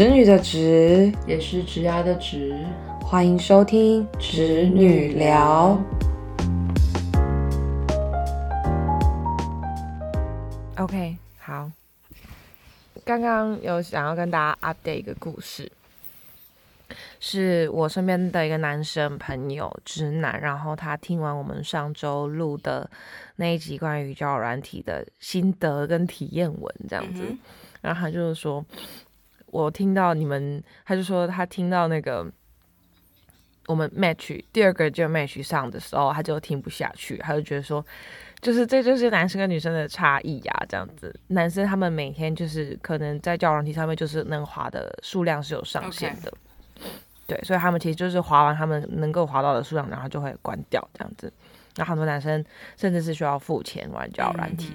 侄女的侄，也是直牙的直。欢迎收听侄女聊。OK，好。刚刚有想要跟大家 update 一个故事，是我身边的一个男生朋友，直男，然后他听完我们上周录的那一集关于交友软体的心得跟体验文，这样子，然后他就是说。我听到你们，他就说他听到那个我们 match 第二个就 match 上的时候，他就听不下去，他就觉得说，就是这就是男生跟女生的差异呀，这样子，男生他们每天就是可能在交软体上面就是能滑的数量是有上限的，对，所以他们其实就是滑完他们能够滑到的数量，然后就会关掉这样子，然后很多男生甚至是需要付钱玩交友软体。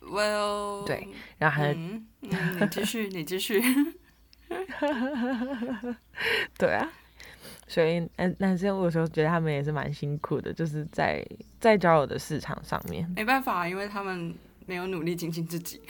Well，对，然后还，嗯，你继续，你继续，对啊，所以男男生有时候觉得他们也是蛮辛苦的，就是在在交友的市场上面，没办法，因为他们没有努力精进自己，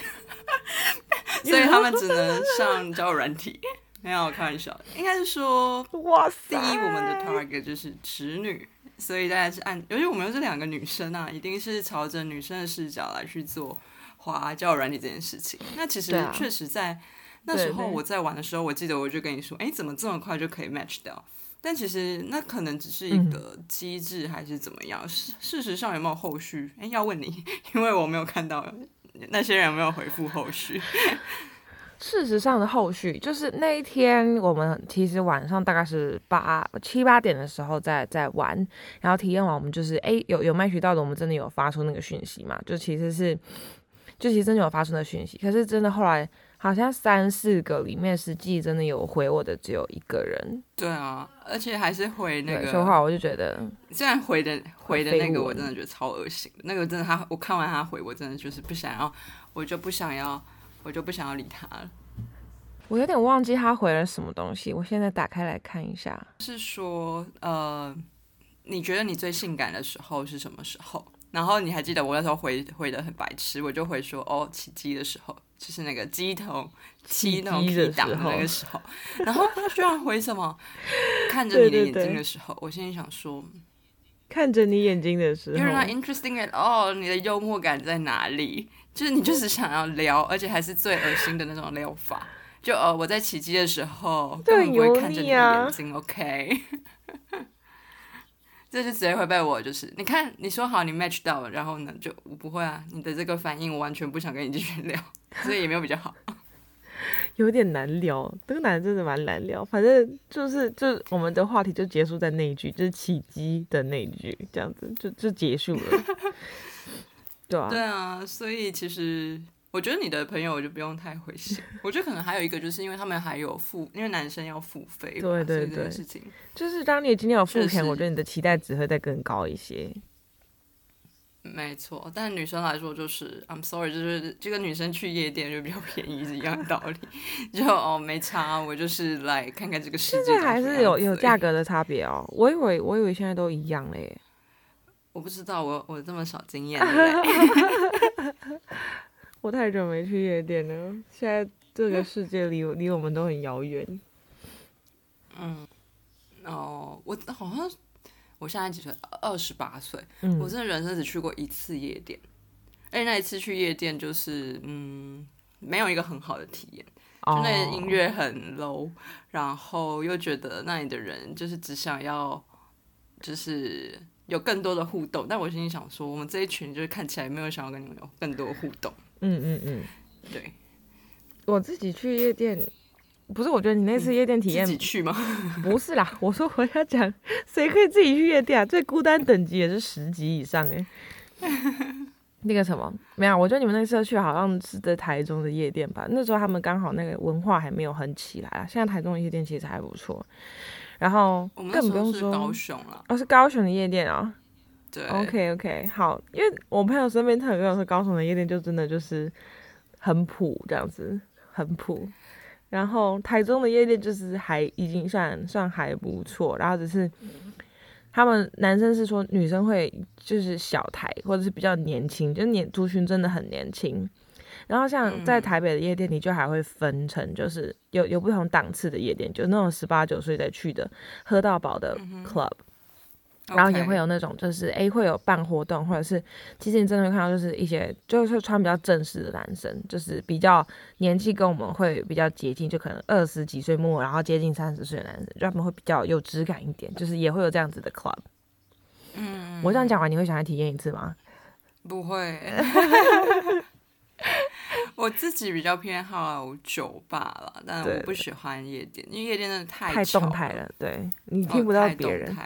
所以他们只能上交友软体。没有开玩笑，应该是说，哇塞，第一我们的 target 就是直女，所以大家是按，尤其我们又是两个女生啊，一定是朝着女生的视角来去做。滑交友软体这件事情，那其实确实在那时候我在玩的时候，我记得我就跟你说，哎，怎么这么快就可以 match 掉？但其实那可能只是一个机制，还是怎么样？事事实上有没有后续？哎，要问你，因为我没有看到那些人有没有回复后续。事实上的后续就是那一天，我们其实晚上大概是八七八点的时候在在玩，然后体验完，我们就是哎有有 match 到的，我们真的有发出那个讯息嘛？就其实是。就其实真的有发生的讯息，可是真的后来好像三四个里面，实际真的有回我的只有一个人。对啊，而且还是回那个说话，我就觉得，虽然回的回的那个我真的觉得超恶心，那个真的他我看完他回，我真的就是不想要，我就不想要，我就不想要理他了。我有点忘记他回了什么东西，我现在打开来看一下。是说，呃，你觉得你最性感的时候是什么时候？然后你还记得我那时候回回的很白痴，我就回说哦起机的时候，就是那个鸡头鸡那种起档的那个时候。然后他居然回什么？看着你的眼睛的时候，我心里想说，看着你眼睛的时候，You're not interesting at all。你的幽默感在哪里？就是你就是想要撩，而且还是最恶心的那种撩法。就呃我在起机的时候，根本不会看着你的眼睛，OK。这就直接会被我？就是，你看你说好你 match 到了，然后呢就我不会啊，你的这个反应我完全不想跟你继续聊，所以也没有比较好，有点难聊，这个男的真的蛮难聊，反正就是就我们的话题就结束在那一句，就是起机的那一句，这样子就就结束了，对啊，对啊，所以其实。我觉得你的朋友就不用太灰心。我觉得可能还有一个，就是因为他们还有付，因为男生要付费。对对对，事情就是当你今天有付钱，我觉得你的期待值会再更高一些。没错，但女生来说就是，I'm sorry，就是这个女生去夜店就比较便宜是一样的道理。就哦，没差，我就是来看看这个世界。现在还是有有价格的差别哦。我以为我以为现在都一样嘞。我不知道，我我这么少经验。我太久没去夜店了，现在这个世界离离我们都很遥远。嗯，哦，我好像我现在几岁？二十八岁。我真的人生只去过一次夜店，而且那一次去夜店就是嗯，没有一个很好的体验，就那音乐很 low，然后又觉得那里的人就是只想要就是有更多的互动，但我心里想说，我们这一群就是看起来没有想要跟你们有更多互动。嗯嗯嗯，对，我自己去夜店，不是？我觉得你那次夜店体验自己去吗？不是啦，我说我要讲，谁可以自己去夜店啊？最孤单等级也是十级以上哎。那个什么，没有，我觉得你们那次去好像是在台中的夜店吧？那时候他们刚好那个文化还没有很起来啊。现在台中的夜店其实还不错，然后更不用说高雄了，哦，是高雄的夜店啊。对，OK OK，好，因为我朋友身边他有跟我说，高雄的夜店就真的就是很普这样子，很普。然后台中的夜店就是还已经算算还不错，然后只是他们男生是说女生会就是小台或者是比较年轻，就年族群真的很年轻。然后像在台北的夜店，你就还会分成，就是有有不同档次的夜店，就那种十八九岁再去的喝到饱的 club。然后也会有那种，就是诶会有办活动，或者是其实你真的会看到，就是一些就是穿比较正式的男生，就是比较年纪跟我们会比较接近，就可能二十几岁末，然后接近三十岁的男生，就他们会比较有质感一点，就是也会有这样子的 club。嗯，我这样讲完，你会想来体验一次吗？不会，我自己比较偏好酒吧了，但我不喜欢夜店，因为夜店真的太太动态了，对你听不到别人。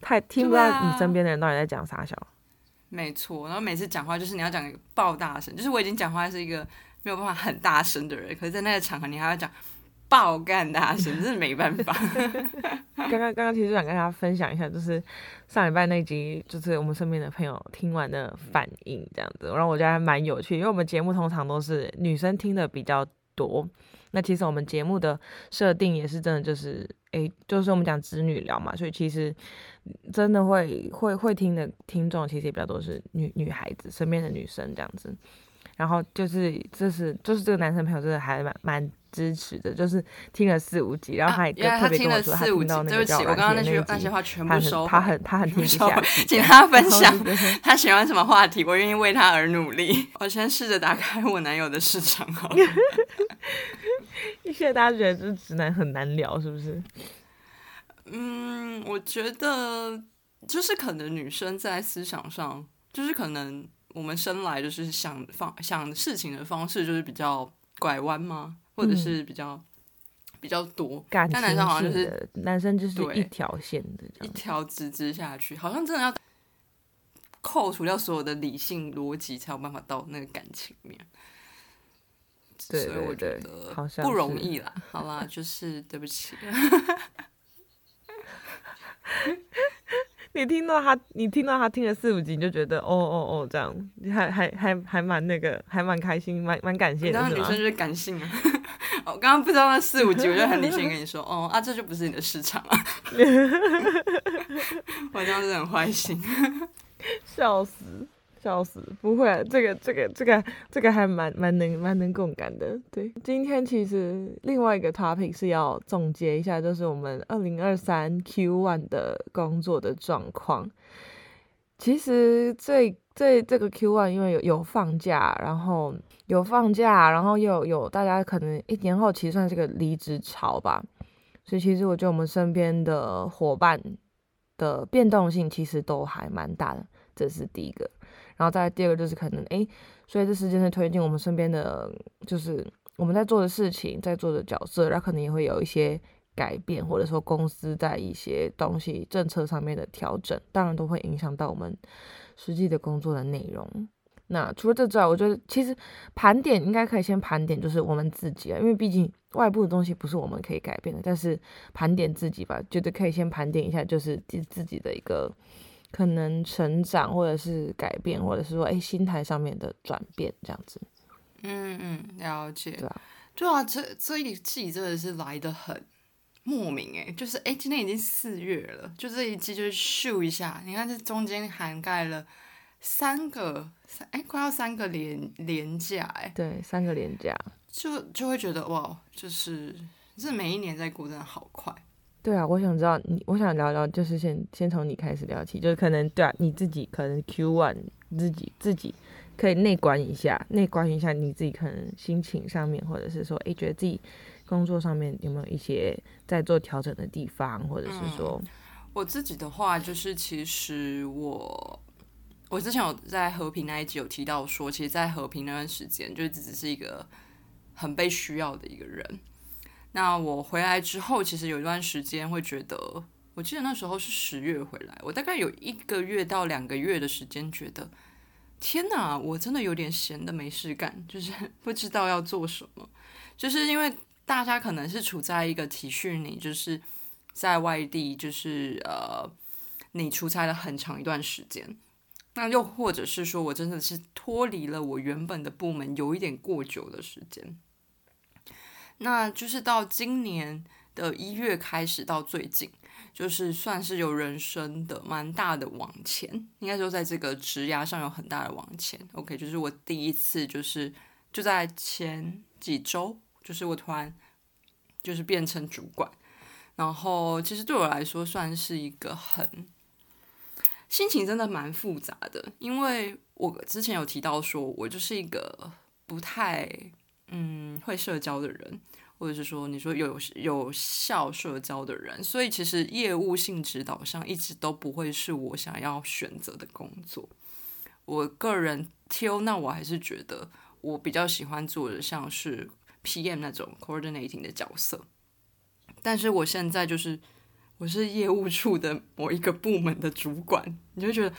太听不到你身边的人到底在讲啥笑，没错。然后每次讲话就是你要讲爆大声，就是我已经讲话是一个没有办法很大声的人，可是在那个场合你还要讲爆干大声，真是没办法。刚刚刚刚其实想跟大家分享一下，就是上礼拜那集，就是我们身边的朋友听完的反应这样子，然后我觉得还蛮有趣，因为我们节目通常都是女生听的比较多。那其实我们节目的设定也是真的，就是诶，就是我们讲子女聊嘛，所以其实真的会会会听的听众，其实也比较多是女女孩子身边的女生这样子。然后就是这是就是这个男生朋友真的还蛮蛮支持的，就是听了四五集，然后他也特别跟我说他听到那个叫我刚刚那句那些话全部收，他很他很听下去，请他分 享 他喜欢什么话题，我愿意为他而努力。我先试着打开我男友的市场好了。现在大家觉得这直男很难聊，是不是？嗯，我觉得就是可能女生在思想上，就是可能我们生来就是想方想事情的方式就是比较拐弯吗？或者是比较比较多？但男生好像就是男生就是一条线的，一条直直下去，好像真的要扣除掉所有的理性逻辑，才有办法到那个感情面。所以我觉得不容易啦，好啦，就是对不起。你听到他，你听到他听了四五集，你就觉得哦哦哦这样，还还还还蛮那个，还蛮开心，蛮蛮感谢的。女生就是感性啊。我刚刚不知道那四五集，我就很理性 跟你说，哦啊，这就不是你的市场啊。我这样子很坏心，笑死。笑死，不会，这个这个这个这个还蛮蛮能蛮能共感的。对，今天其实另外一个 topic 是要总结一下，就是我们二零二三 Q one 的工作的状况。其实这这这个 Q one 因为有有放假，然后有放假，然后又有大家可能一年后其实算是个离职潮吧，所以其实我觉得我们身边的伙伴的变动性其实都还蛮大的，这是第一个。然后再第二个就是可能，哎，随着时间的推进，我们身边的就是我们在做的事情，在做的角色，然后可能也会有一些改变，或者说公司在一些东西政策上面的调整，当然都会影响到我们实际的工作的内容。那除了这之外，我觉得其实盘点应该可以先盘点，就是我们自己啊，因为毕竟外部的东西不是我们可以改变的，但是盘点自己吧，觉得可以先盘点一下，就是自自己的一个。可能成长，或者是改变，或者是说，哎，心态上面的转变，这样子。嗯嗯，了解。对啊，对啊，这这一季真的是来的很莫名哎，就是哎，今天已经四月了，就这一季就是咻一下，你看这中间涵盖了三个三哎，快要三个连连假哎，对，三个连假，就就会觉得哇，就是这每一年在过真的好快。对啊，我想知道你，我想聊聊，就是先先从你开始聊起，就是可能对啊，你自己可能 Q one 自己自己可以内观一下，内观一下你自己可能心情上面，或者是说，哎，觉得自己工作上面有没有一些在做调整的地方，或者是说，我自己的话，就是其实我我之前有在和平那一集有提到说，其实，在和平那段时间，就只是一个很被需要的一个人。那我回来之后，其实有一段时间会觉得，我记得那时候是十月回来，我大概有一个月到两个月的时间，觉得天哪，我真的有点闲的没事干，就是 不知道要做什么。就是因为大家可能是处在一个体恤你，就是在外地，就是呃，你出差了很长一段时间，那又或者是说我真的是脱离了我原本的部门有一点过久的时间。那就是到今年的一月开始到最近，就是算是有人生的蛮大的往前，应该说在这个职涯上有很大的往前。OK，就是我第一次就是就在前几周，就是我突然就是变成主管，然后其实对我来说算是一个很心情真的蛮复杂的，因为我之前有提到说我就是一个不太嗯会社交的人。或者是说，你说有有效社交的人，所以其实业务性质导向一直都不会是我想要选择的工作。我个人挑，那我还是觉得我比较喜欢做的像是 PM 那种 coordinating 的角色。但是我现在就是我是业务处的某一个部门的主管，你就觉得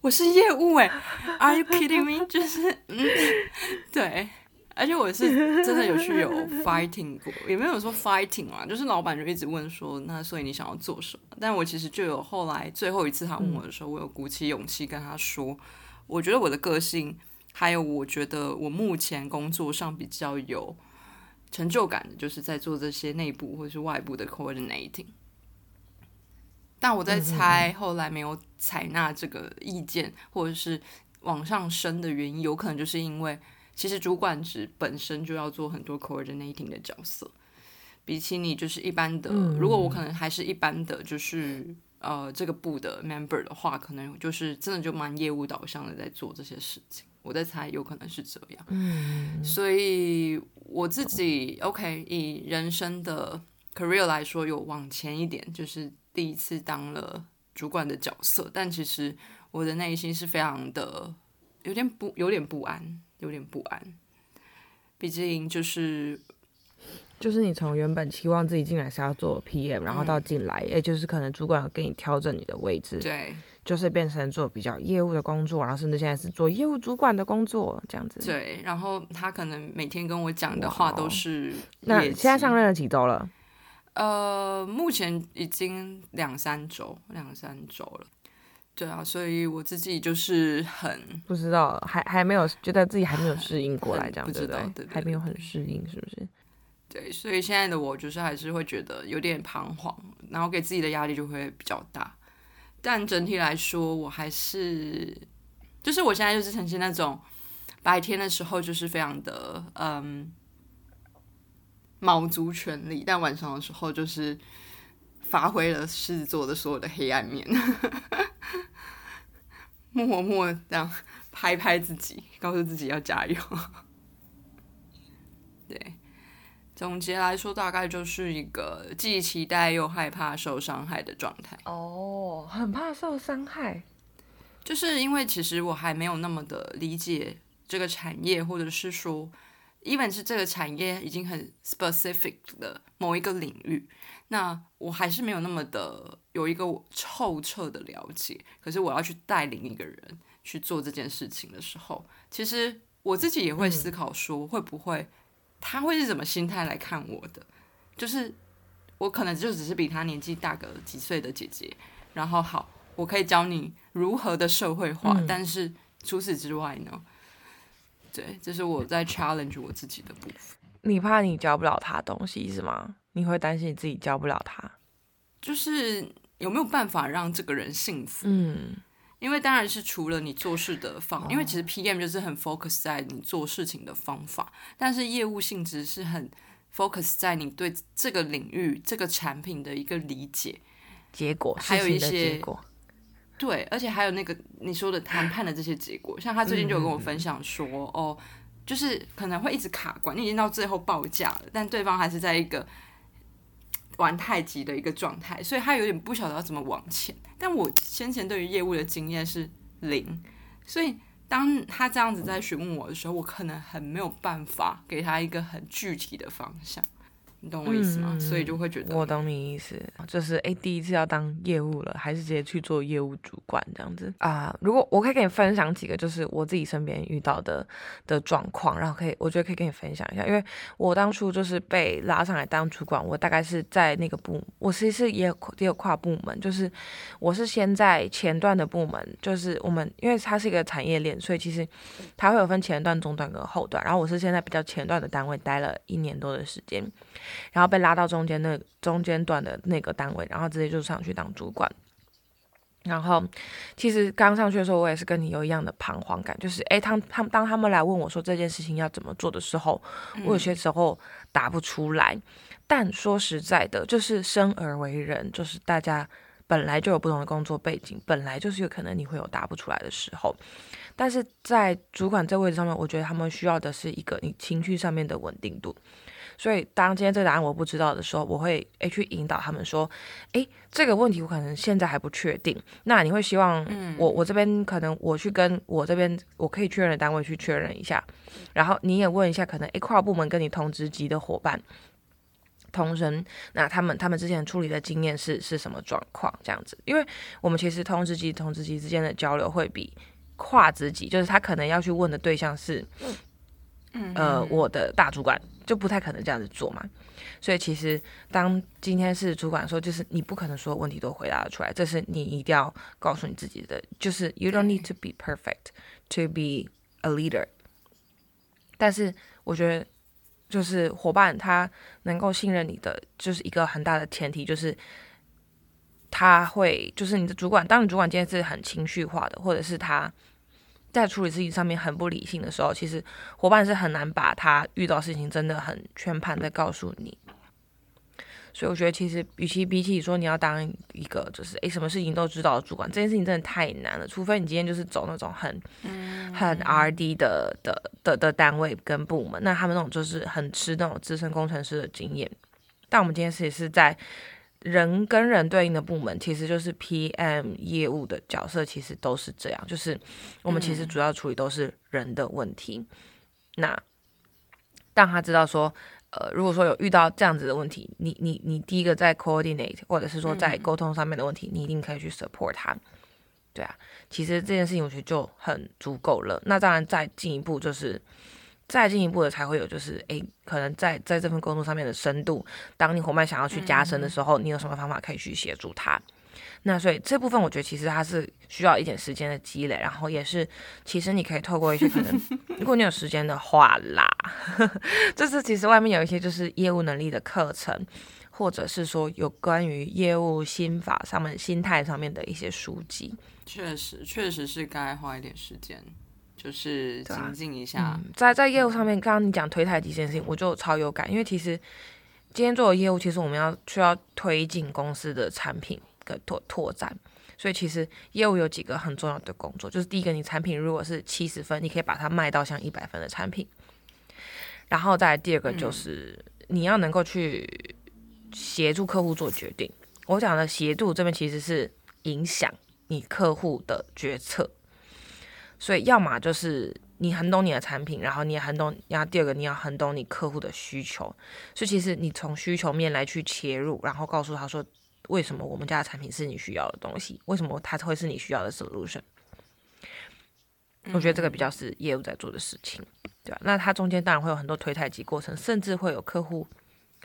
我是业务哎？Are you kidding me？就是嗯，对。而且我是真的有去有 fighting 过，也没有说 fighting 嘛，就是老板就一直问说，那所以你想要做什么？但我其实就有后来最后一次他问我的时候，我有鼓起勇气跟他说，我觉得我的个性，还有我觉得我目前工作上比较有成就感的，就是在做这些内部或者是外部的 coordinating。但我在猜，后来没有采纳这个意见，或者是往上升的原因，有可能就是因为。其实主管职本身就要做很多 coordinating 的角色，比起你就是一般的，如果我可能还是一般的，就是呃这个部的 member 的话，可能就是真的就蛮业务导向的在做这些事情。我在猜，有可能是这样。嗯，所以我自己 OK，以人生的 career 来说，有往前一点，就是第一次当了主管的角色，但其实我的内心是非常的有点不有点不安。有点不安，毕竟就是就是你从原本期望自己进来是要做 PM，然后到进来，也就是可能主管给你调整你的位置，对，就是变成做比较业务的工作，然后甚至现在是做业务主管的工作这样子。对，然后他可能每天跟我讲的话都是。那现在上任了几周了？呃，目前已经两三周，两三周了。对啊，所以我自己就是很不知道，还还没有觉得自己还没有适应过来，这样对不对？还没有很适应，是不是？对，所以现在的我就是还是会觉得有点彷徨，然后给自己的压力就会比较大。但整体来说，我还是就是我现在就是呈现那种白天的时候就是非常的嗯卯足全力，但晚上的时候就是发挥了狮子座的所有的黑暗面。默默这样拍拍自己，告诉自己要加油。对，总结来说，大概就是一个既期待又害怕受伤害的状态。哦，很怕受伤害，就是因为其实我还没有那么的理解这个产业，或者是说，even 是这个产业已经很 specific 的某一个领域。那我还是没有那么的有一个透彻的了解，可是我要去带领一个人去做这件事情的时候，其实我自己也会思考说，会不会他会是什么心态来看我的？就是我可能就只是比他年纪大个几岁的姐姐，然后好，我可以教你如何的社会化，但是除此之外呢？对，这是我在 challenge 我自己的部分。你怕你教不了他东西是吗？你会担心你自己教不了他，就是有没有办法让这个人幸福？嗯，因为当然是除了你做事的方，因为其实 PM 就是很 focus 在你做事情的方法，但是业务性质是很 focus 在你对这个领域、这个产品的一个理解、结果，还有一些对，而且还有那个你说的谈判的这些结果，像他最近就有跟我分享说，哦，就是可能会一直卡关，你已经到最后报价了，但对方还是在一个。玩太极的一个状态，所以他有点不晓得要怎么往前。但我先前对于业务的经验是零，所以当他这样子在询问我的时候，我可能很没有办法给他一个很具体的方向。你懂我意思吗？所以就会觉得我懂你意思，就是哎，第一次要当业务了，还是直接去做业务主管这样子啊？如果我可以跟你分享几个，就是我自己身边遇到的的状况，然后可以，我觉得可以跟你分享一下，因为我当初就是被拉上来当主管，我大概是在那个部，我其实也有也有跨部门，就是我是先在前段的部门，就是我们因为它是一个产业链，所以其实它会有分前段、中段跟后段，然后我是现在比较前段的单位待了一年多的时间。然后被拉到中间那中间段的那个单位，然后直接就上去当主管。然后，其实刚上去的时候，我也是跟你有一样的彷徨感，就是诶，他他们当他们来问我说这件事情要怎么做的时候，我有些时候答不出来。但说实在的，就是生而为人，就是大家本来就有不同的工作背景，本来就是有可能你会有答不出来的时候。但是在主管这位置上面，我觉得他们需要的是一个你情绪上面的稳定度。所以，当今天这个答案我不知道的时候，我会诶去引导他们说，诶，这个问题我可能现在还不确定。那你会希望我我这边可能我去跟我这边我可以确认的单位去确认一下，然后你也问一下可能诶跨部门跟你同职级的伙伴、同仁，那他们他们之前处理的经验是是什么状况？这样子，因为我们其实同职级同职级之间的交流会比跨职级，就是他可能要去问的对象是。呃，我的大主管就不太可能这样子做嘛，所以其实当今天是主管说，就是你不可能所有问题都回答得出来，这是你一定要告诉你自己的，就是 you don't need to be perfect to be a leader。但是我觉得，就是伙伴他能够信任你的，就是一个很大的前提，就是他会，就是你的主管，当你主管今天是很情绪化的，或者是他。在处理事情上面很不理性的时候，其实伙伴是很难把他遇到事情真的很全盘的告诉你。所以我觉得，其实与其比起说你要当一个就是诶什么事情都知道的主管，这件事情真的太难了。除非你今天就是走那种很很 R D 的的的的单位跟部门，那他们那种就是很吃那种资深工程师的经验。但我们今天是是在。人跟人对应的部门，其实就是 PM 业务的角色，其实都是这样。就是我们其实主要处理都是人的问题。那当他知道说，呃，如果说有遇到这样子的问题，你你你第一个在 coordinate，或者是说在沟通上面的问题，你一定可以去 support 他。对啊，其实这件事情我觉得就很足够了。那当然再进一步就是。再进一步的才会有，就是诶，可能在在这份工作上面的深度，当你伙伴想要去加深的时候，你有什么方法可以去协助他？那所以这部分我觉得其实它是需要一点时间的积累，然后也是其实你可以透过一些可能，如果你有时间的话啦，就是其实外面有一些就是业务能力的课程，或者是说有关于业务心法上面、心态上面的一些书籍，确实确实是该花一点时间。就是精进一下，在在业务上面，刚刚你讲推台这件事情，我就超有感，因为其实今天做的业务，其实我们要需要推进公司的产品跟拓拓展，所以其实业务有几个很重要的工作，就是第一个，你产品如果是七十分，你可以把它卖到像一百分的产品，然后再第二个就是你要能够去协助客户做决定，我讲的协助这边其实是影响你客户的决策。所以，要么就是你很懂你的产品，然后你也很懂，然后第二个你要很懂你客户的需求。所以，其实你从需求面来去切入，然后告诉他说，为什么我们家的产品是你需要的东西，为什么它会是你需要的 solution。我觉得这个比较是业务在做的事情，对吧？那它中间当然会有很多推太极过程，甚至会有客户。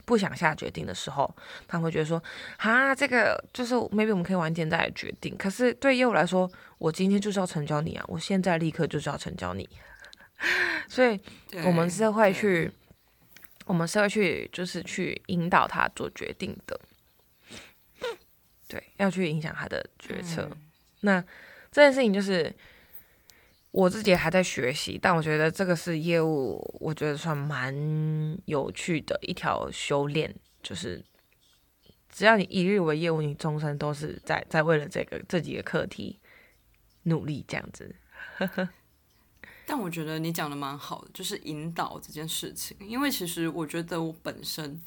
不想下决定的时候，他会觉得说：“啊，这个就是 maybe 我们可以晚点再来决定。”可是对业务来说，我今天就是要成交你啊！我现在立刻就是要成交你，所以我们是会去，我们是会去，就是去引导他做决定的，对，要去影响他的决策。那这件事情就是。我自己还在学习，但我觉得这个是业务，我觉得算蛮有趣的一条修炼。就是只要你一日为业务，你终身都是在在为了这个这几个课题努力这样子。但我觉得你讲的蛮好的，就是引导这件事情。因为其实我觉得我本身，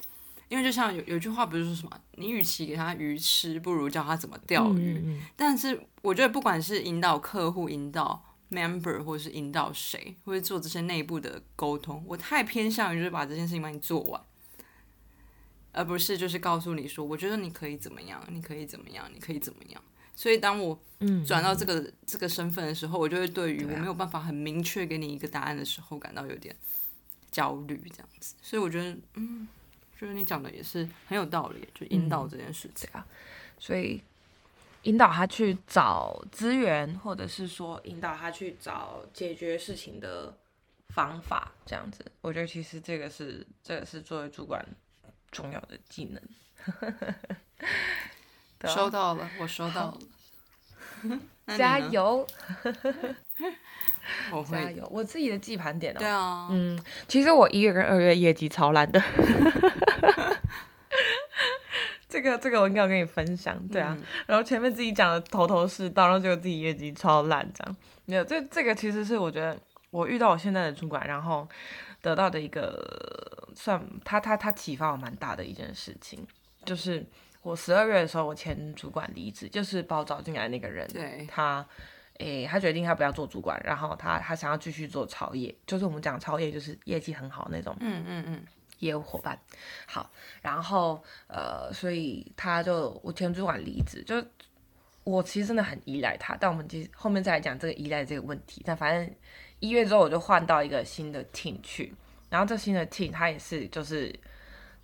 因为就像有有句话不是说什么，你与其给他鱼吃，不如教他怎么钓鱼。但是我觉得不管是引导客户，引导 member 或者是引导谁，或者做这些内部的沟通，我太偏向于就是把这件事情帮你做完，而不是就是告诉你说，我觉得你可以怎么样，你可以怎么样，你可以怎么样。所以当我转到这个这个身份的时候，我就会对于我没有办法很明确给你一个答案的时候，感到有点焦虑这样子。所以我觉得，嗯，觉得你讲的也是很有道理，就引导这件事情啊，所以。引导他去找资源，或者是说引导他去找解决事情的方法，这样子，我觉得其实这个是这个是作为主管重要的技能。收到了，我收到了。加油！我会。加，油！我自己的记盘点哦，对啊，嗯，其实我一月跟二月业绩超烂的，这个这个我应该有跟你分享，对啊，嗯。然后前面自己讲的头头是道，然后结果自己业绩超烂，这样。没有这这个其实是我觉得我遇到我现在的主管，然后得到的一个算他他他启发我蛮大的一件事情，就是我十二月的时候，我前主管离职，就是把我找进来那个人，对，他，诶、他决定他不要做主管，然后他他想要继续做超业，就是我们讲超业，就是业绩很好那种嗯嗯嗯，业务伙伴。好，然后呃，所以他就我前主管离职，就我其实真的很依赖他，但我们其实后面再来讲这个依赖这个问题。但反正一月之后我就换到一个新的 team 去，然后这新的 team 他也是就是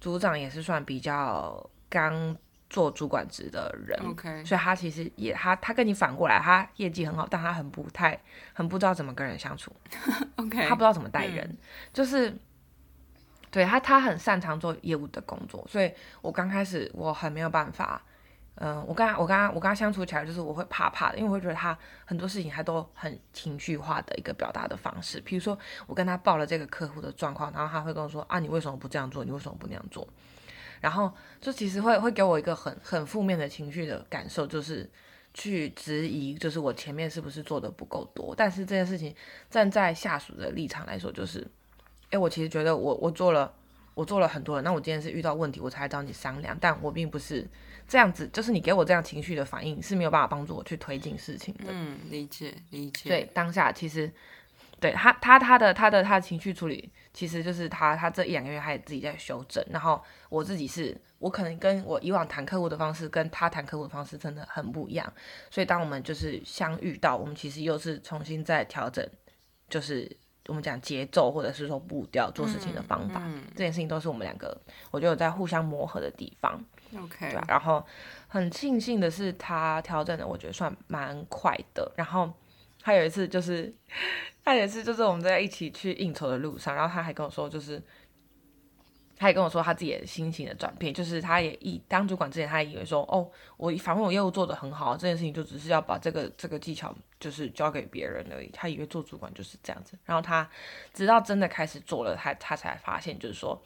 组长也是算比较刚做主管职的人 OK 所以他其实也他他跟你反过来，他业绩很好，但他很不太很不知道怎么跟人相处，OK，他不知道怎么带人，就是对他他很擅长做业务的工作，所以我刚开始我很没有办法。嗯，我跟他，我跟他，我跟他相处起来，就是我会怕怕的，因为我会觉得他很多事情他都很情绪化的一个表达的方式。比如说，我跟他报了这个客户的状况，然后他会跟我说啊，你为什么不这样做？你为什么不那样做？然后就其实会会给我一个很很负面的情绪的感受，就是去质疑，就是我前面是不是做的不够多。但是这件事情站在下属的立场来说，就是，哎，我其实觉得我我做了我做了很多人，那我今天是遇到问题我才找你商量，但我并不是这样子，就是你给我这样情绪的反应是没有办法帮助我去推进事情的。嗯，理解理解，对，当下其实对他他他的他的他的情绪处理，其实就是他他这一两个月他也自己在修正，然后我自己是我可能跟我以往谈客户的方式跟他谈客户的方式真的很不一样，所以当我们就是相遇到，我们其实又是重新在调整，就是我们讲节奏或者是说步调做事情的方法，嗯这件事情都是我们两个我觉得有在互相磨合的地方。，OK，对啊，然后很庆幸的是，他调整的我觉得算蛮快的。然后他有一次就是，他有一次就是我们在一起去应酬的路上，然后他还跟我说，就是他也跟我说他自己的心情的转变，就是他也一当主管之前，他也以为说，哦，我反正我业务做得很好，这件事情就只是要把这个这个技巧就是交给别人而已。他以为做主管就是这样子，然后他直到真的开始做了，他他才发现，就是说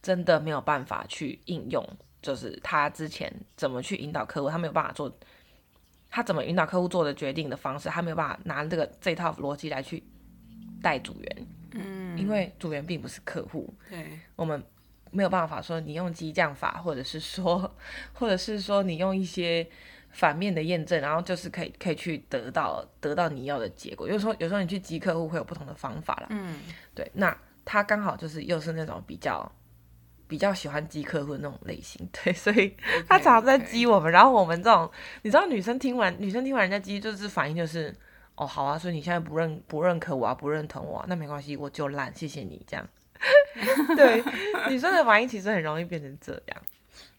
真的没有办法去应用。就是他之前怎么去引导客户，他没有办法做，他怎么引导客户做的决定的方式，他没有办法拿这个这套逻辑来去带组员，嗯，因为组员并不是客户，对，我们没有办法说你用激将法，或者是说，或者是说你用一些反面的验证，然后就是可以可以去得到得到你要的结果。有时候有时候你去激客户会有不同的方法啦，嗯，对，那他刚好就是又是那种比较比较喜欢激客户的那种类型，对，所以他常常在激我们，然后我们这种，你知道女生听完女生听完人家激，就是反应就是，哦，好啊，所以你现在不认不认可我啊，不认同我、啊，那没关系，我就烂，谢谢你这样。对，女生的反应其实很容易变成这样。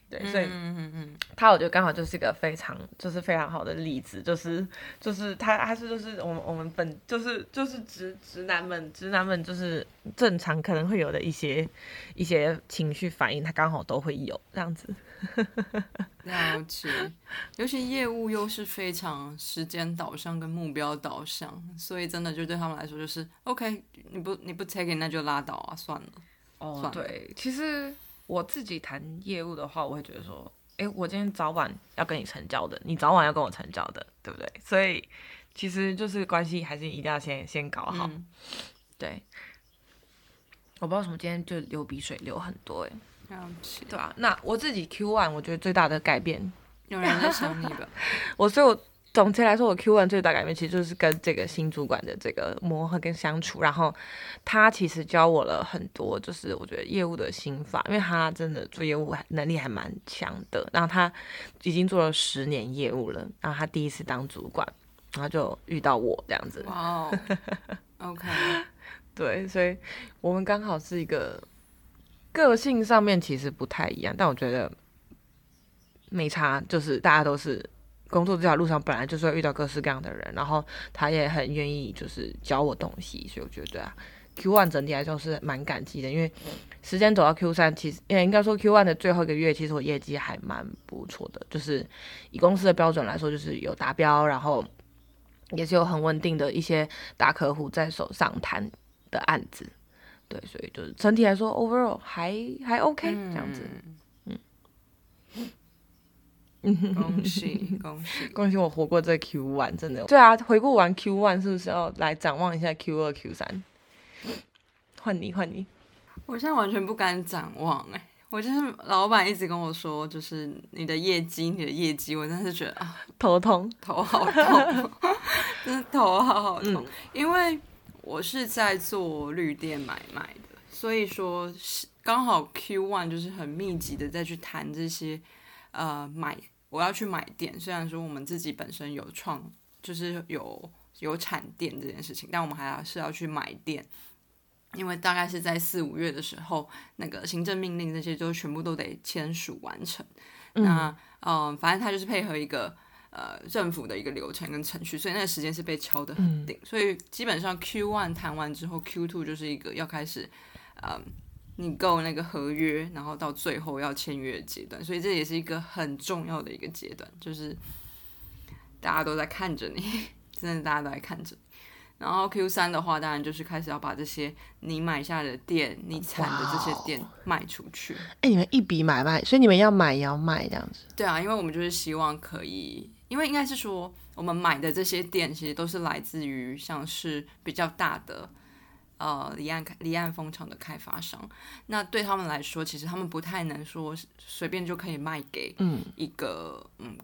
对，所以嗯嗯嗯他我觉得刚好就是一个非常就是非常好的例子，就是就是他他是就是我们我们本就是就是直直男们直男们就是正常可能会有的一些一些情绪反应，他刚好都会有这样子。嗯，了解。尤其业务又是非常时间导向跟目标导向，所以真的就对他们来说就是 OK，你不你不 take it 那就拉倒啊，算了。哦对，其实我自己谈业务的话，我会觉得说，诶，我今天早晚要跟你成交的，你早晚要跟我成交的，对不对？所以其实就是关系还是一定要先先搞好。嗯，对，我不知道为什么今天就流鼻水流很多诶，了解。对啊，那我自己 Q one 我觉得最大的改变，有人在想你吧？我所以我总结来说，我 Q one 最大改变其实就是跟这个新主管的这个磨合跟相处，然后他其实教我了很多，就是我觉得业务的心法，因为他真的做业务还能力还蛮强的，然后他已经做了十年业务了，然后他第一次当主管，然后就遇到我这样子，哇哦，OK，对，所以我们刚好是一个个性上面其实不太一样，但我觉得没差，就是大家都是工作这条路上本来就是会遇到各式各样的人，然后他也很愿意就是教我东西，所以我觉得啊，Q one 整体来说是蛮感激的，因为时间走到 Q 三，其实也应该说 Q one 的最后一个月，其实我业绩还蛮不错的，就是以公司的标准来说，就是有达标，然后也是有很稳定的一些大客户在手上谈的案子，对，所以就是整体来说 overall 还还 OK 这样子。嗯恭喜恭喜恭喜我活过这 Q one，真的。对啊，回顾完 Q one，是不是要来展望一下 Q 二、Q 三？换你，换你。我现在完全不敢展望哎，我就是老板一直跟我说，就是你的业绩，你的业绩，我真的是觉得啊，头痛，头好痛，真的头好好痛。因为我是在做绿电买卖的，所以说是刚好 Q one 就是很密集的再去谈这些呃买。我要去买电，虽然说我们自己本身有创，就是有有产电这件事情，但我们还要是要去买电，因为大概是在四五月的时候，那个行政命令这些就全部都得签署完成。那嗯，反正他就是配合一个呃政府的一个流程跟程序，所以那个时间是被敲得很定。所以基本上 Q one 谈完之后，Q two 就是一个要开始嗯。你够那个合约，然后到最后要签约阶段，所以这也是一个很重要的一个阶段，就是大家都在看着你，真的大家都在看着。然后 Q 三的话，当然就是开始要把这些你买下的店、你产的这些店卖出去。哎，你们一笔买卖，所以你们要买也要卖这样子。对啊，因为我们就是希望可以，因为应该是说我们买的这些店，其实都是来自于像是比较大的。呃，离岸开离岸风场的开发商，那对他们来说，其实他们不太能说随便就可以卖给一个嗯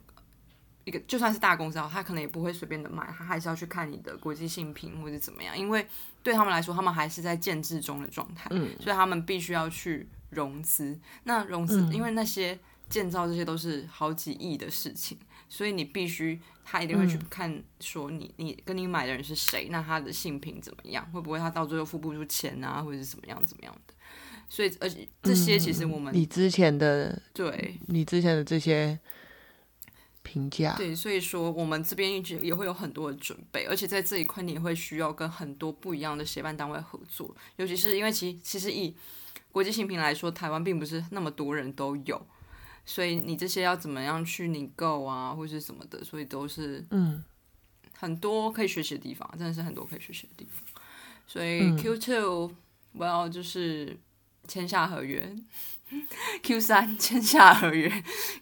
一个就算是大公司，他可能也不会随便的卖，他还是要去看你的国际性评或者怎么样，因为对他们来说，他们还是在建制中的状态，所以他们必须要去融资。那融资，因为那些建造这些都是好几亿的事情。所以你必须，他一定会去看，说你你跟你买的人是谁，那他的性品怎么样，会不会他到最后付不出钱啊，或者是怎么样怎么样的？所以而且这些其实我们你之前的对，你之前的这些评价，对，所以说我们这边一直也会有很多的准备，而且在这一块你也会需要跟很多不一样的协办单位合作，尤其是因为其其实以国际性品来说，台湾并不是那么多人都有。所以你这些要怎么样去你购啊，或是什么的，所以都是嗯很多可以学习的地方，真的是很多可以学习的地方。所以 Q two 我要就是签下合约，Q 三签下合约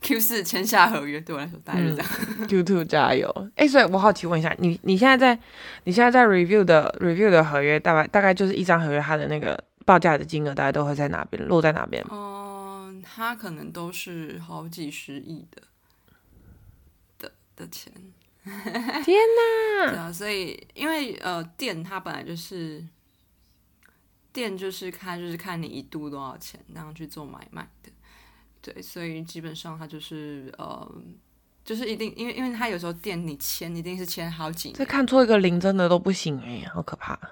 ，Q 四签下合约，对我来说大概是这样。Q two 加油！哎，所以我好奇问一下，你你现在在你现在在 review 的 review 的合约，大概大概就是一张合约，它的那个报价的金额大概都会在哪边落在哪边？它可能都是好几十亿的的的钱，天哪！对啊，所以因为呃，店它本来就是店，就是看就是看你一度多少钱，那样去做买卖的。对，所以基本上它就是呃，就是一定，因为因为它有时候店你签一定是签好几年，这看错一个零真的都不行哎，好可怕。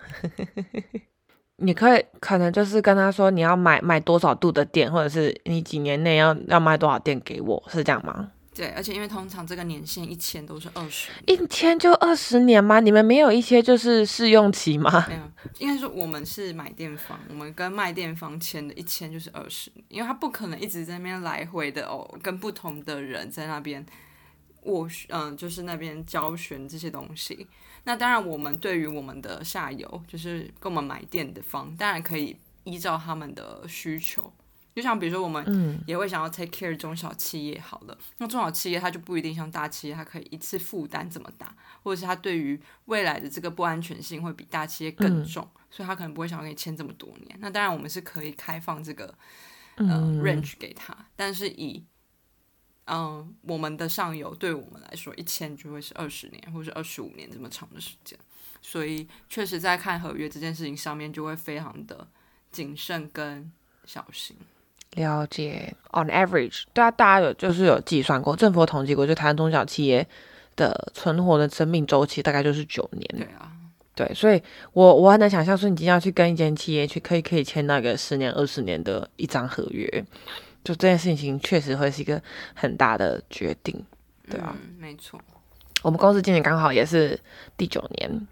你可以可能就是跟他说你要买买多少度的电，或者是你几年内要要卖多少电给我，是这样吗？对，而且因为通常这个年限一千都是二十，一千就二十年吗？你们没有一些就是试用期吗？没有，应该说我们是买电方，我们跟卖电方签的一签就是二十年，因为他不可能一直在那边来回的哦，跟不同的人在那边我嗯，就是那边教学这些东西。那当然，我们对于我们的下游，就是跟我们买电的方，当然可以依照他们的需求。就像比如说，我们也会想要 take care 中小企业好了。那中小企业它就不一定像大企业，它可以一次负担这么大，或者是它对于未来的这个不安全性会比大企业更重，所以他可能不会想要给你签这么多年。那当然，我们是可以开放这个呃 range 给他，但是以嗯，我们的上游对我们来说，一签就会是二十年或者二十五年这么长的时间，所以确实在看合约这件事情上面，就会非常的谨慎跟小心。了解，on average，对啊，大家有就是有计算过，政府统计过，就台湾中小企业的存活的生命周期大概就是九年。对啊，对，所以我我很难想象说，你今天要去跟一间企业去，可以可以签那个十年、二十年的一张合约。就这件事情确实会是一个很大的决定，对啊，没错。我们公司今年刚好也是第九年，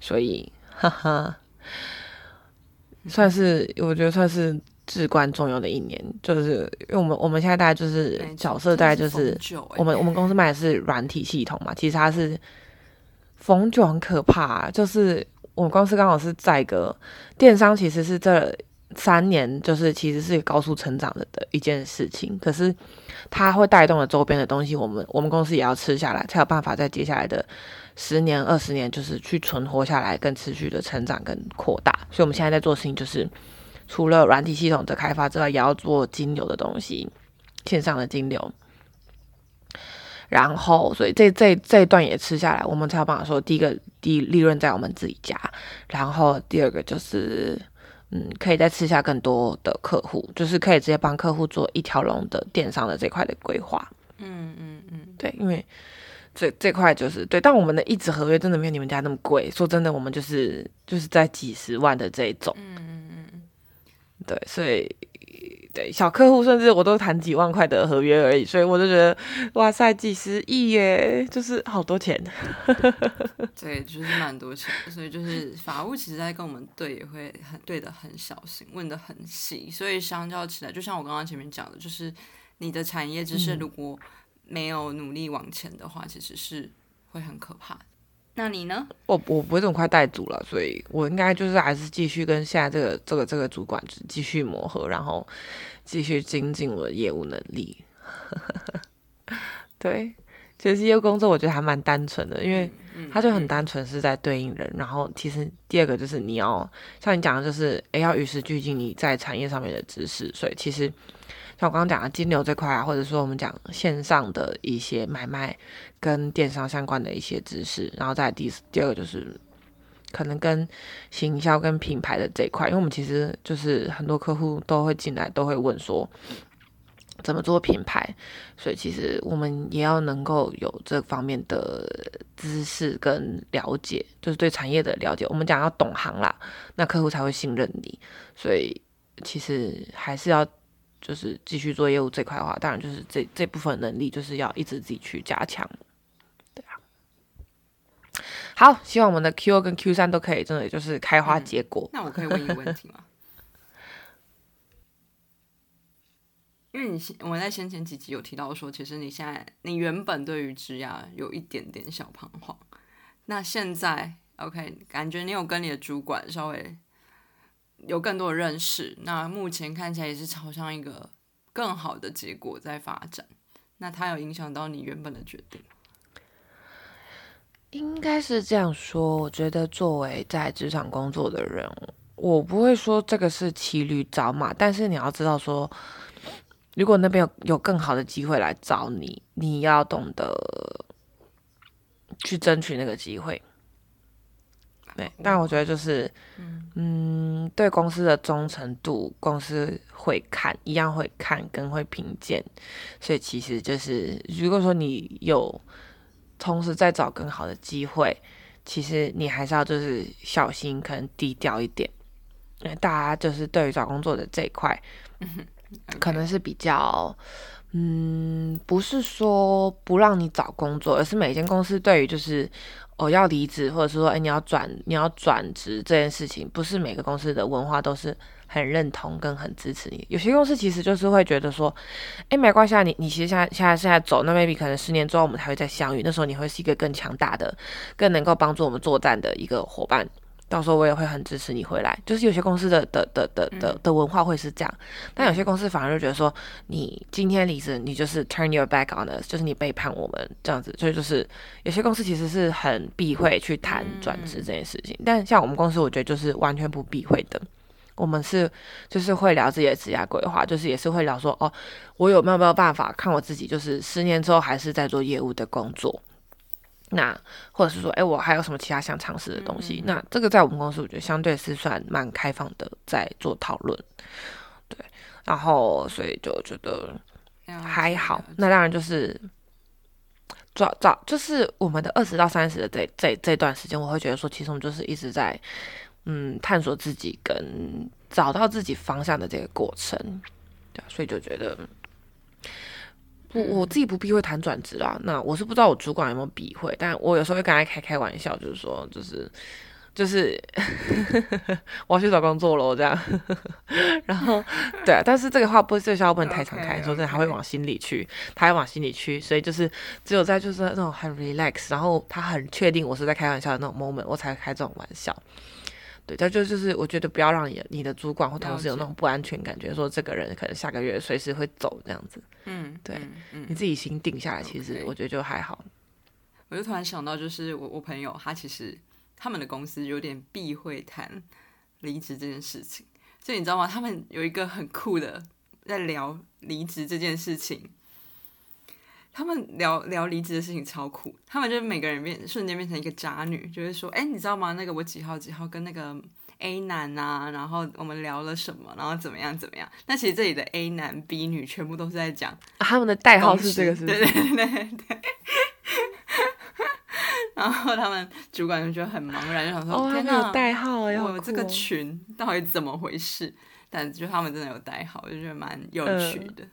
所以哈哈，算是我觉得算是至关重要的一年，就是因为我们我们现在大概就是角色大概就是我们我们公司卖的是软体系统嘛，其实它是逢九很可怕，就是我们公司刚好是在一个电商，其实是这三年就是其实是高速成长的的一件事情，可是它会带动了周边的东西，我们我们公司也要吃下来，才有办法在接下来的。十年、二十年，就是去存活下来，更持续的成长跟扩大。所以，我们现在在做事情，就是除了软体系统的开发之外，也要做金流的东西，线上的金流。然后，所以这这这一段也吃下来，我们才有办法说，第一个，第利润在我们自己家。然后，第二个就是，嗯，可以再吃下更多的客户，就是可以直接帮客户做一条龙的电商的这块的规划。嗯嗯嗯，对，因为。这这块就是对，但我们的一纸合约真的没有你们家那么贵。说真的，我们就是就是在几十万的这一种。嗯嗯嗯。对，所以对小客户甚至我都谈几万块的合约而已，所以我就觉得哇塞，几十亿耶，就是好多钱。对，就是蛮多钱。所以就是法务其实在跟我们对也会很对的很小心，问的很细。所以相较起来，就像我刚刚前面讲的，就是你的产业知识如果。没有努力往前的话，其实是会很可怕的。那你呢？我我不会这么快带组了，所以我应该就是还是继续跟现在这个这个这个主管继续磨合，然后继续精进我的业务能力。对，其实业务工作我觉得还蛮单纯的，因为它就很单纯是在对应人。然后其实第二个就是你要像你讲的，就是诶要与时俱进你在产业上面的知识，所以其实。像我刚刚讲的金流这块啊，或者说我们讲线上的一些买卖跟电商相关的一些知识，然后再第第二个就是可能跟行销跟品牌的这一块，因为我们其实就是很多客户都会进来都会问说怎么做品牌，所以其实我们也要能够有这方面的知识跟了解，就是对产业的了解。我们讲要懂行啦，那客户才会信任你，所以其实还是要。就是继续做业务这块的话，当然就是这这部分能力就是要一直自己去加强，对啊。好，希望我们的 Q 二跟 Q 三都可以真的就是开花结果。那我可以问一个问题吗？因为你我在先前几集有提到说，其实你现在你原本对于职涯有一点点小彷徨，那现在 OK，感觉你有跟你的主管稍微。有更多的认识，那目前看起来也是朝向一个更好的结果在发展。那它有影响到你原本的决定？应该是这样说。我觉得作为在职场工作的人，我不会说这个是骑驴找马，但是你要知道说，如果那边有有更好的机会来找你，你要懂得去争取那个机会。对，但我觉得就是，嗯，对公司的忠诚度，公司会看，一样会看，跟会评鉴，所以其实就是，如果说你有同时在找更好的机会，其实你还是要就是小心，可能低调一点，因为大家就是对于找工作的这一块，可能是比较，嗯，不是说不让你找工作，而是每间公司对于就是。哦要离职，或者是说，哎，你要转，你要转职这件事情，不是每个公司的文化都是很认同跟很支持你。有些公司其实就是会觉得说，哎，没关系啊，你你其实现在现在现在走，那 maybe 可能十年之后我们才会再相遇，那时候你会是一个更强大的、更能够帮助我们作战的一个伙伴。到时候我也会很支持你回来，就是有些公司的的的的的的文化会是这样，但有些公司反而就觉得说，你今天离职，你就是 turn your back on us，就是你背叛我们这样子，所以就是有些公司其实是很避讳去谈转职这件事情，但像我们公司，我觉得就是完全不避讳的，我们是就是会聊自己的职业规划，就是也是会聊说，哦，我有没有没有办法看我自己，就是十年之后还是在做业务的工作。那或者是说，哎，我还有什么其他想尝试的东西？那这个在我们公司，我觉得相对是算蛮开放的，在做讨论。对，然后所以就觉得还好。那当然就是找找，就是我们的二十到三十的这这这段时间，我会觉得说，其实我们就是一直在嗯探索自己跟找到自己方向的这个过程。对，所以就觉得。我我自己不避讳谈转职啊，那我是不知道我主管有没有避讳，但我有时候会跟他开开玩笑，就是说，就是，就是 我要去找工作喽，这样。然后，对啊，但是这个话不是这个笑话不能太常开，说真的，他会往心里去，他会往心里去，所以就是只有在就是那种很 relax，然后他很确定我是在开玩笑的那种 moment，我才会开这种玩笑。对，他就就是我觉得不要让你你的主管或同事有那种不安全感觉，说这个人可能下个月随时会走这样子。嗯，对，你自己心定下来，其实我觉得就还好。我就突然想到，就是我我朋友他其实他们的公司有点避讳谈离职这件事情，所以你知道吗？他们有一个很酷的在聊离职这件事情。他们聊聊离职的事情超酷，他们就每个人变瞬间变成一个渣女，就是说：“哎，你知道吗？那个我几号几号跟那个 A 男啊，然后我们聊了什么，然后怎么样怎么样。”那其实这里的 A 男 B 女全部都是在讲他们的代号是这个，是对对对对。然后他们主管就觉得很茫然，就想说：“哦天哪，代号哦，这个群到底怎么回事？”但就他们真的有代号，我就觉得蛮有趣的。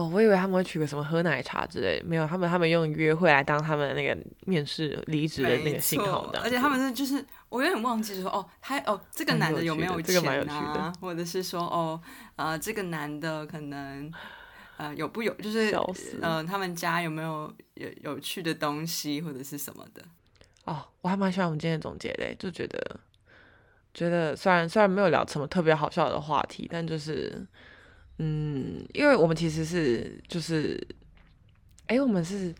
哦，我以为他们会取个什么喝奶茶之类，没有，他们他们用约会来当他们那个面试离职的那个信号的，而且他们是就是我有点忘记说哦，他哦这个男的有没有钱啊，或者是说哦呃这个男的可能呃有不有就 是呃他们家有没有有有趣的东西或者是什么的哦，我还蛮喜欢我们今天的总结的，就觉得觉得虽然虽然没有聊什么特别好笑的话题，但就是。嗯，因为我们其实是就是，哎，我们是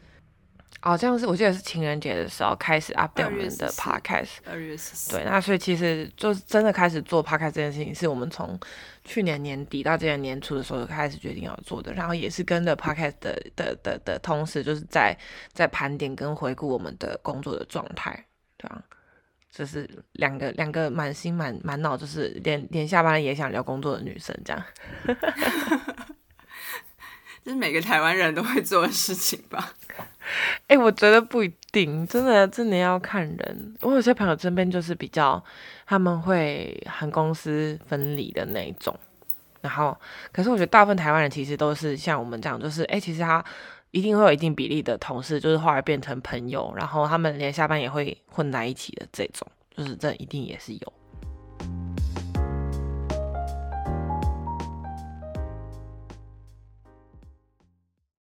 哦，这样是我记得是情人节的时候开始 update 我们的 podcast，二月十对，那所以其实就是真的开始做 podcast 这件事情，是我们从去年年底到今年年初的时候开始决定要做的，然后也是跟着 podcast 的的的的同时，就是在在盘点跟回顾我们的工作的状态，对啊。就是两个两个满心满满脑，就是连连下班也想聊工作的女生，这样，这是每个台湾人都会做的事情吧？哎，我觉得不一定，真的真的要看人。我有些朋友身边就是比较，他们会和公司分离的那一种，然后，可是我觉得大部分台湾人其实都是像我们这样，就是哎，其实他。一定会有一定比例的同事就是后来变成朋友然后他们连下班也会混在一起的这种就是这一定也是有。